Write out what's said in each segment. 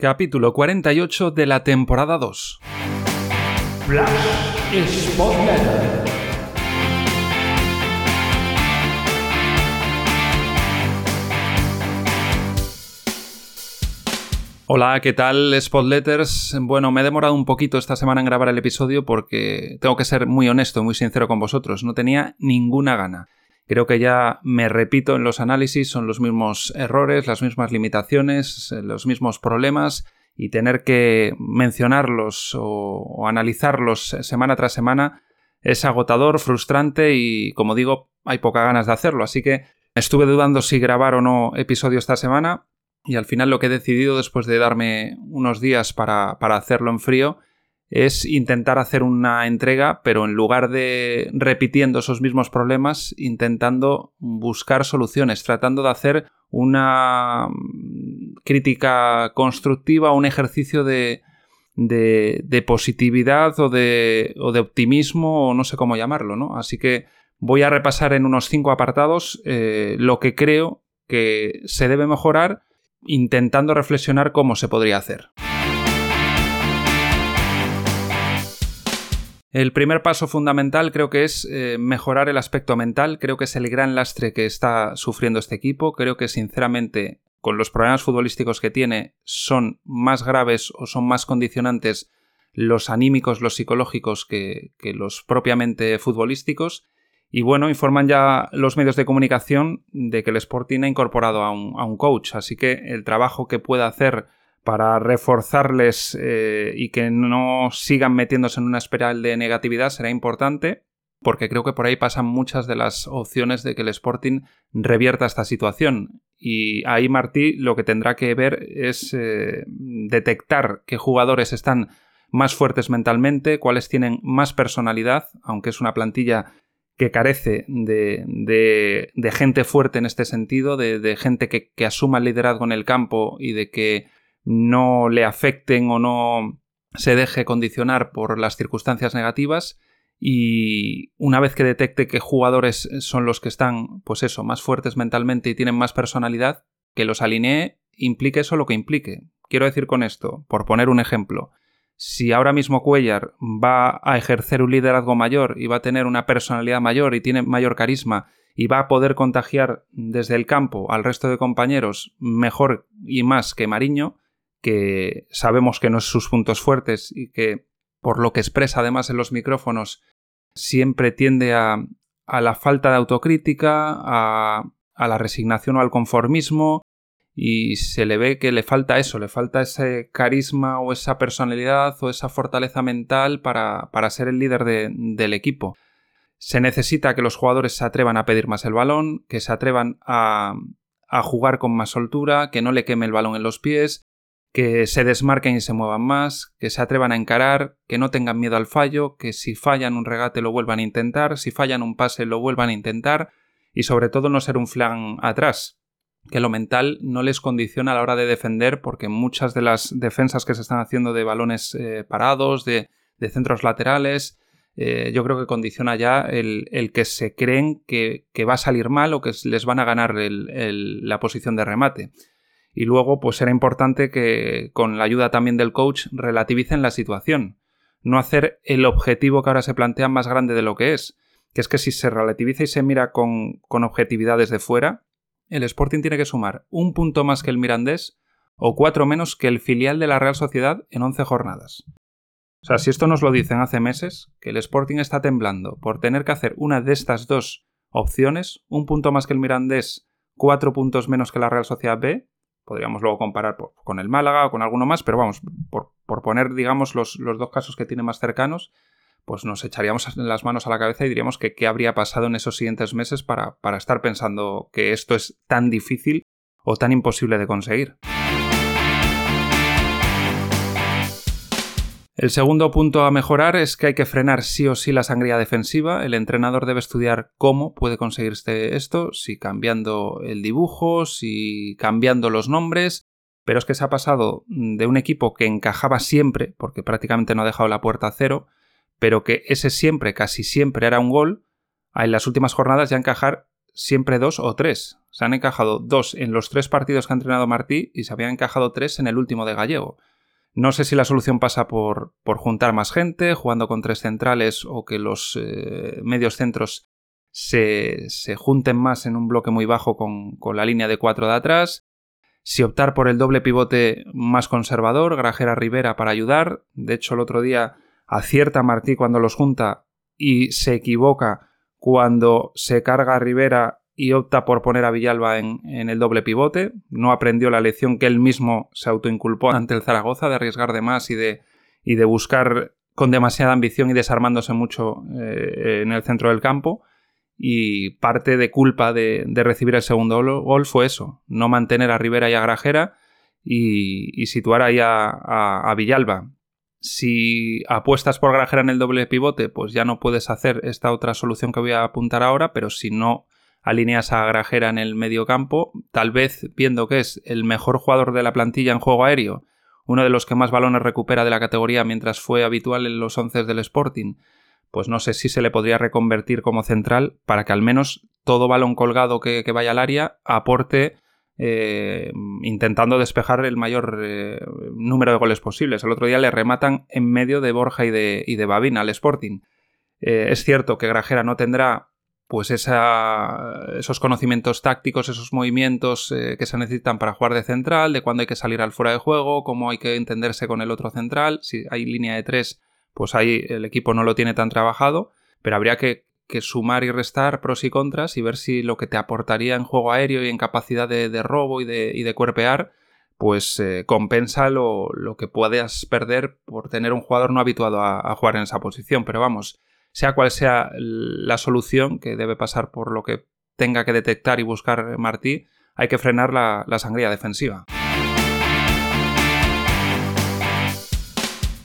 capítulo 48 de la temporada 2. Hola, ¿qué tal Spotletters? Bueno, me he demorado un poquito esta semana en grabar el episodio porque tengo que ser muy honesto, muy sincero con vosotros, no tenía ninguna gana. Creo que ya me repito en los análisis, son los mismos errores, las mismas limitaciones, eh, los mismos problemas y tener que mencionarlos o, analizarlos semana tras semana es agotador, frustrante y, como digo, hay pocas ganas de hacerlo. Así que estuve dudando si grabar o no episodio esta semana y al final lo que he decidido después de darme unos días para, para hacerlo en frío es intentar hacer una entrega, pero en lugar de repitiendo esos mismos problemas, intentando buscar soluciones, tratando de hacer una mm, crítica constructiva, un ejercicio de, positividad o de, optimismo, o no sé cómo llamarlo. Así que voy a repasar en unos cinco apartados eh, lo que creo que se debe mejorar, intentando reflexionar cómo se podría hacer. El primer paso fundamental creo que es eh, mejorar el aspecto mental, creo que es el gran lastre que está sufriendo este equipo, creo que sinceramente con los problemas futbolísticos que tiene son más graves o son más condicionantes los anímicos, los psicológicos que, los propiamente futbolísticos. Y bueno, informan ya los medios de comunicación de que el Sporting ha incorporado a un, a un coach, así que el trabajo que pueda hacer para reforzarles eh, y que no sigan metiéndose en una espiral de negatividad será importante, porque creo que por ahí pasan muchas de las opciones de que el Sporting revierta esta situación. Y ahí Martí lo que tendrá que ver es eh, detectar qué jugadores están más fuertes mentalmente, cuáles tienen más personalidad, aunque es una plantilla que carece de, gente fuerte en este sentido, de, gente que, que, asuma el liderazgo en el campo y de que no le afecten o no se deje condicionar por las circunstancias negativas y una vez que detecte qué jugadores son los que están, pues eso, más fuertes mentalmente y tienen más personalidad, que los alinee, implique eso lo que implique. Quiero decir con esto, por poner un ejemplo, si ahora mismo Cuellar va a ejercer un liderazgo mayor y va a tener una personalidad mayor y tiene mayor carisma y va a poder contagiar desde el campo al resto de compañeros mejor y más que Mariño, que sabemos que no es sus puntos fuertes y que, por lo que expresa además en los micrófonos, siempre tiende a, a la falta de autocrítica, a, a, la resignación o al conformismo, y se le ve que le falta eso, le falta ese carisma o esa personalidad o esa fortaleza mental para, para ser el líder de, del equipo. Se necesita que los jugadores se atrevan a pedir más el balón, que se atrevan a, a jugar con más soltura, que no le queme el balón en los pies, que se desmarquen y se muevan más, que se atrevan a encarar, que no tengan miedo al fallo, que si fallan un regate lo vuelvan a intentar, si fallan un pase lo vuelvan a intentar y sobre todo no ser un flan atrás, que lo mental no les condiciona a la hora de defender porque muchas de las defensas que se están haciendo de balones eh, parados, de, centros laterales, eh, yo creo que condiciona ya el, que se creen que, va a salir mal o que les van a ganar la posición de remate. Y luego, pues era importante que, con la ayuda también del coach, relativicen la situación. No hacer el objetivo que ahora se plantea más grande de lo que es. Que es que si se relativiza y se mira con, con objetividad desde fuera, el Sporting tiene que sumar un punto más que el Mirandés o cuatro menos que el filial de la Real Sociedad en 11 jornadas. O sea, si esto nos lo dicen hace meses, que el Sporting está temblando por tener que hacer una de estas dos opciones, un punto más que el Mirandés, cuatro puntos menos que la Real Sociedad B, Podríamos luego comparar con el Málaga o con alguno más, pero vamos, por, poner, digamos, los, dos casos que tiene más cercanos, pues nos echaríamos las manos a la cabeza y diríamos que qué habría pasado en esos siguientes meses para, para estar pensando que esto es tan difícil o tan imposible de conseguir. El segundo punto a mejorar es que hay que frenar sí o sí la sangría defensiva. El entrenador debe estudiar cómo puede conseguirse esto, si cambiando el dibujo, si cambiando los nombres. Pero es que se ha pasado de un equipo que encajaba siempre, porque prácticamente no ha dejado la puerta a cero, pero que ese siempre, casi siempre era un gol, a en las últimas jornadas ya encajar siempre dos o tres. Se han encajado dos en los tres partidos que ha entrenado Martí y se habían encajado tres en el último de Gallego. No sé si la solución pasa por, por juntar más gente, jugando con tres centrales o que los eh, medios centros se, se, junten más en un bloque muy bajo con, con, la línea de cuatro de atrás. Si optar por el doble pivote más conservador, Grajera Rivera para ayudar. De hecho, el otro día acierta Martí cuando los junta y se equivoca cuando se carga Rivera y opta por poner a Villalba en, el doble pivote. No aprendió la lección que él mismo se autoinculpó ante el Zaragoza de arriesgar de más y de, y de buscar con demasiada ambición y desarmándose mucho eh, en el centro del campo. Y parte de culpa de, recibir el segundo gol fue eso, no mantener a Rivera y a Grajera y, situar ahí a, a Villalba. Si apuestas por Grajera en el doble pivote, pues ya no puedes hacer esta otra solución que voy a apuntar ahora, pero si no alineas a Grajera en el medio campo, tal vez viendo que es el mejor jugador de la plantilla en juego aéreo, uno de los que más balones recupera de la categoría mientras fue habitual en los once del Sporting, pues no sé si se le podría reconvertir como central para que al menos todo balón colgado que, vaya al área aporte eh, intentando despejar el mayor eh, número de goles posibles. El otro día le rematan en medio de Borja y de, y de Babina al Sporting. Eh, es cierto que Grajera no tendrá pues esos conocimientos tácticos, esos movimientos eh, que se necesitan para jugar de central, de cuándo hay que salir al fuera de juego, cómo hay que entenderse con el otro central. Si hay línea de tres, pues ahí el equipo no lo tiene tan trabajado, pero habría que, sumar y restar pros y contras y ver si lo que te aportaría en juego aéreo y en capacidad de, robo y de, y de, cuerpear, pues eh, compensa lo, que puedas perder por tener un jugador no habituado a jugar en esa posición. Pero vamos, sea cual sea la solución, que debe pasar por lo que tenga que detectar y buscar Martí, hay que frenar la, sangría defensiva.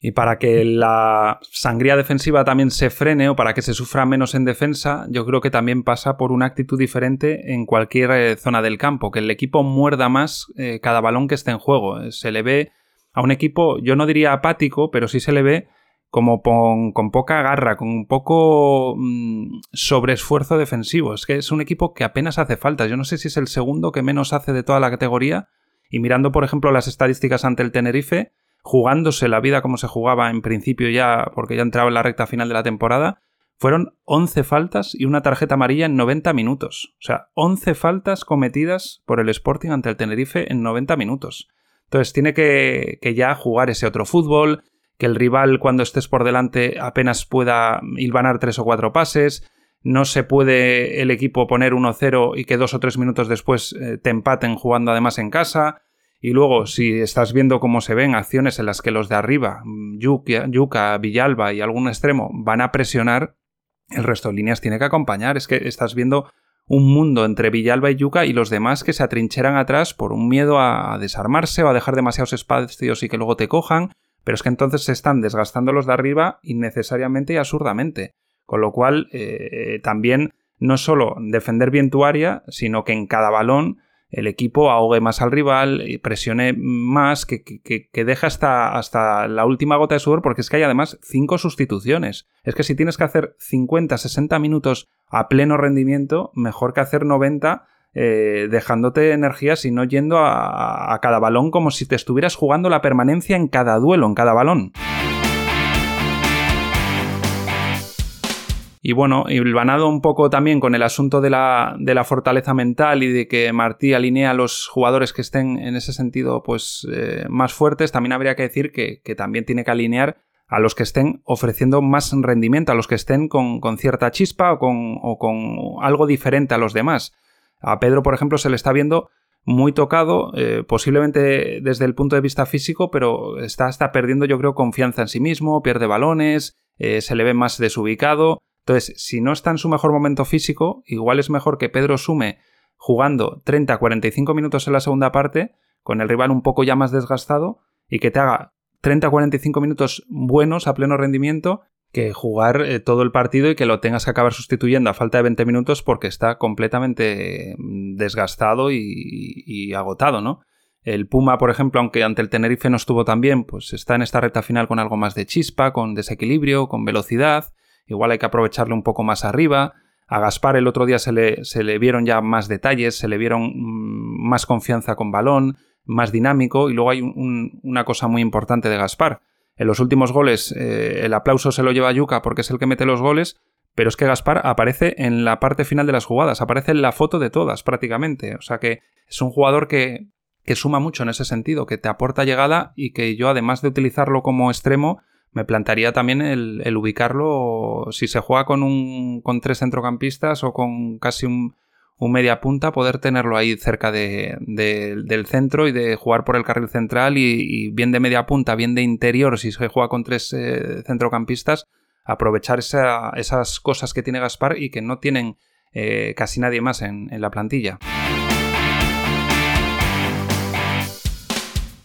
Y para que la sangría defensiva también se frene o para que se sufra menos en defensa, yo creo que también pasa por una actitud diferente en cualquier eh, zona del campo, que el equipo muerda más eh, cada balón que esté en juego. Se le ve a un equipo, yo no diría apático, pero sí se le ve como con, poca garra, con un poco mm, sobreesfuerzo defensivo. Es que es un equipo que apenas hace falta. Yo no sé si es el segundo que menos hace de toda la categoría. Y mirando, por ejemplo, las estadísticas ante el Tenerife, jugándose la vida como se jugaba en principio ya, porque ya entraba en la recta final de la temporada, fueron 11 faltas y una tarjeta amarilla en 90 minutos. O sea, 11 faltas cometidas por el Sporting ante el Tenerife en 90 minutos. Entonces tiene que ya jugar ese otro fútbol, que el rival cuando estés por delante apenas pueda hilvanar tres o cuatro pases, no se puede el equipo poner 1-0 y que dos o tres minutos después eh, te empaten jugando además en casa. Y luego, si estás viendo cómo se ven acciones en las que los de arriba, Yuka, Yuka, Villalba y algún extremo, van a presionar, el resto de líneas tiene que acompañar. Es que estás viendo un mundo entre Villalba y Yuka y los demás que se atrincheran atrás por un miedo a desarmarse o a dejar demasiados espacios y que luego te cojan pero es que entonces se están desgastando los de arriba innecesariamente y absurdamente. Con lo cual, eh, también no solo defender bien tu área, sino que en cada balón el equipo ahogue más al rival, y presione más, que, que, que deja hasta, hasta la última gota de sudor, porque es que hay además cinco sustituciones. Es que si tienes que hacer 50, 60 minutos a pleno rendimiento, mejor que hacer 90 eh, dejándote energías y no yendo a, cada balón como si te estuvieras jugando la permanencia en cada duelo, en cada balón. Y bueno, hilvanado un poco también con el asunto de la, de la, fortaleza mental y de que Martí alinea a los jugadores que estén en ese sentido pues eh, más fuertes, también habría que decir que, también tiene que alinear a los que estén ofreciendo más rendimiento, a los que estén con, cierta chispa o con, o con algo diferente a los demás. A Pedro, por ejemplo, se le está viendo muy tocado, eh, posiblemente desde el punto de vista físico, pero está hasta perdiendo, yo creo, confianza en sí mismo, pierde balones, eh, se le ve más desubicado. Entonces, si no está en su mejor momento físico, igual es mejor que Pedro sume jugando 30-45 minutos en la segunda parte, con el rival un poco ya más desgastado, y que te haga 30-45 minutos buenos a pleno rendimiento que jugar eh, todo el partido y que lo tengas que acabar sustituyendo a falta de 20 minutos porque está completamente mm, desgastado y, agotado, ¿no? El Puma, por ejemplo, aunque ante el Tenerife no estuvo tan bien, pues está en esta recta final con algo más de chispa, con desequilibrio, con velocidad. Igual hay que aprovecharle un poco más arriba. A Gaspar el otro día se le, se le vieron ya más detalles, se le vieron mm, más confianza con balón, más dinámico y luego hay una cosa muy importante de Gaspar. En los últimos goles eh, el aplauso se lo lleva a Yuca porque es el que mete los goles, pero es que Gaspar aparece en la parte final de las jugadas, aparece en la foto de todas prácticamente. O sea que es un jugador que, que suma mucho en ese sentido, que te aporta llegada y que yo además de utilizarlo como extremo, me plantaría también el, ubicarlo si se juega con, un, con tres centrocampistas o con casi un, un media punta, poder tenerlo ahí cerca de, del centro y de jugar por el carril central y, bien de media punta, bien de interior, si se juega con tres eh, centrocampistas, aprovechar esas cosas que tiene Gaspar y que no tienen eh, casi nadie más en la plantilla.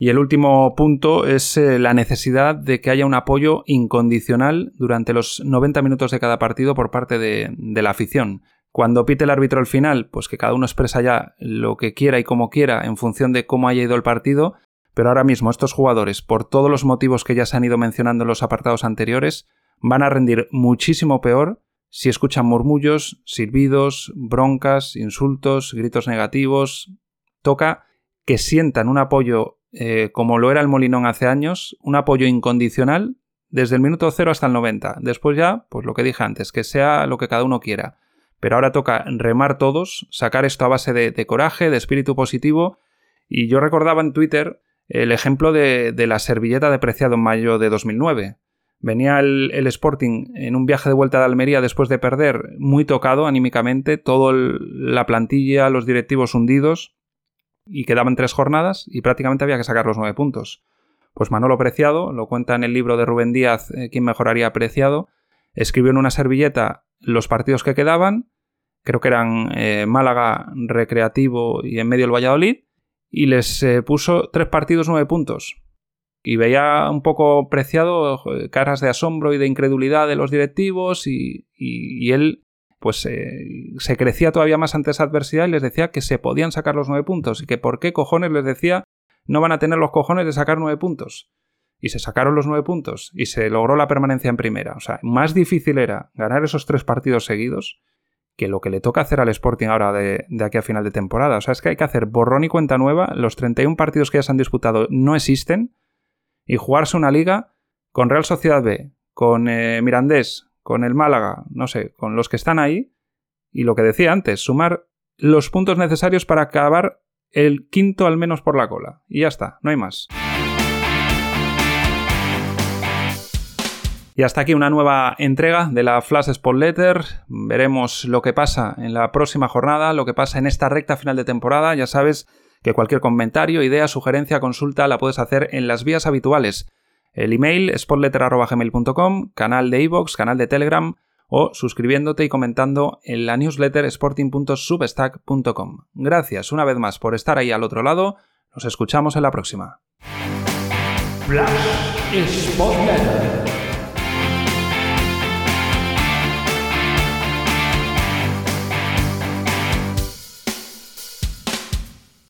Y el último punto es eh, la necesidad de que haya un apoyo incondicional durante los 90 minutos de cada partido por parte de, la afición. Cuando pite el árbitro al final, pues que cada uno expresa ya lo que quiera y como quiera en función de cómo haya ido el partido, pero ahora mismo estos jugadores, por todos los motivos que ya se han ido mencionando en los apartados anteriores, van a rendir muchísimo peor si escuchan murmullos, silbidos, broncas, insultos, gritos negativos. Toca que sientan un apoyo eh, como lo era el Molinón hace años, un apoyo incondicional desde el minuto 0 hasta el 90. Después ya, pues lo que dije antes, que sea lo que cada uno quiera. Pero ahora toca remar todos, sacar esto a base de, coraje, de espíritu positivo. Y yo recordaba en Twitter el ejemplo de, la servilleta de Preciado en mayo de 2009. Venía el, Sporting en un viaje de vuelta de Almería después de perder, muy tocado anímicamente, toda la plantilla, los directivos hundidos, y quedaban tres jornadas y prácticamente había que sacar los nueve puntos. Pues Manolo Preciado, lo cuenta en el libro de Rubén Díaz, eh, ¿Quién mejoraría Preciado? Escribió en una servilleta los partidos que quedaban, creo que eran eh, Málaga, Recreativo y en medio el Valladolid, y les eh, puso tres partidos, nueve puntos. Y veía un poco preciado caras de asombro y de incredulidad de los directivos y, y él pues eh, se crecía todavía más ante esa adversidad y les decía que se podían sacar los nueve puntos y que por qué cojones les decía no van a tener los cojones de sacar nueve puntos. Y se sacaron los nueve puntos y se logró la permanencia en primera. O sea, más difícil era ganar esos tres partidos seguidos que lo que le toca hacer al Sporting ahora de, aquí a final de temporada. O sea, es que hay que hacer borrón y cuenta nueva. Los 31 partidos que ya se han disputado no existen. Y jugarse una liga con Real Sociedad B, con eh, Mirandés, con el Málaga, no sé, con los que están ahí. Y lo que decía antes, sumar los puntos necesarios para acabar el quinto al menos por la cola. Y ya está, no hay más. Y hasta aquí una nueva entrega de la Flash Spot Letter. Veremos lo que pasa en la próxima jornada, lo que pasa en esta recta final de temporada. Ya sabes que cualquier comentario, idea, sugerencia, consulta la puedes hacer en las vías habituales. El email spotletter.gmail.com, canal de iVoox, canal de Telegram o suscribiéndote y comentando en la newsletter sporting.substack.com. Gracias una vez más por estar ahí al otro lado. Nos escuchamos en la próxima.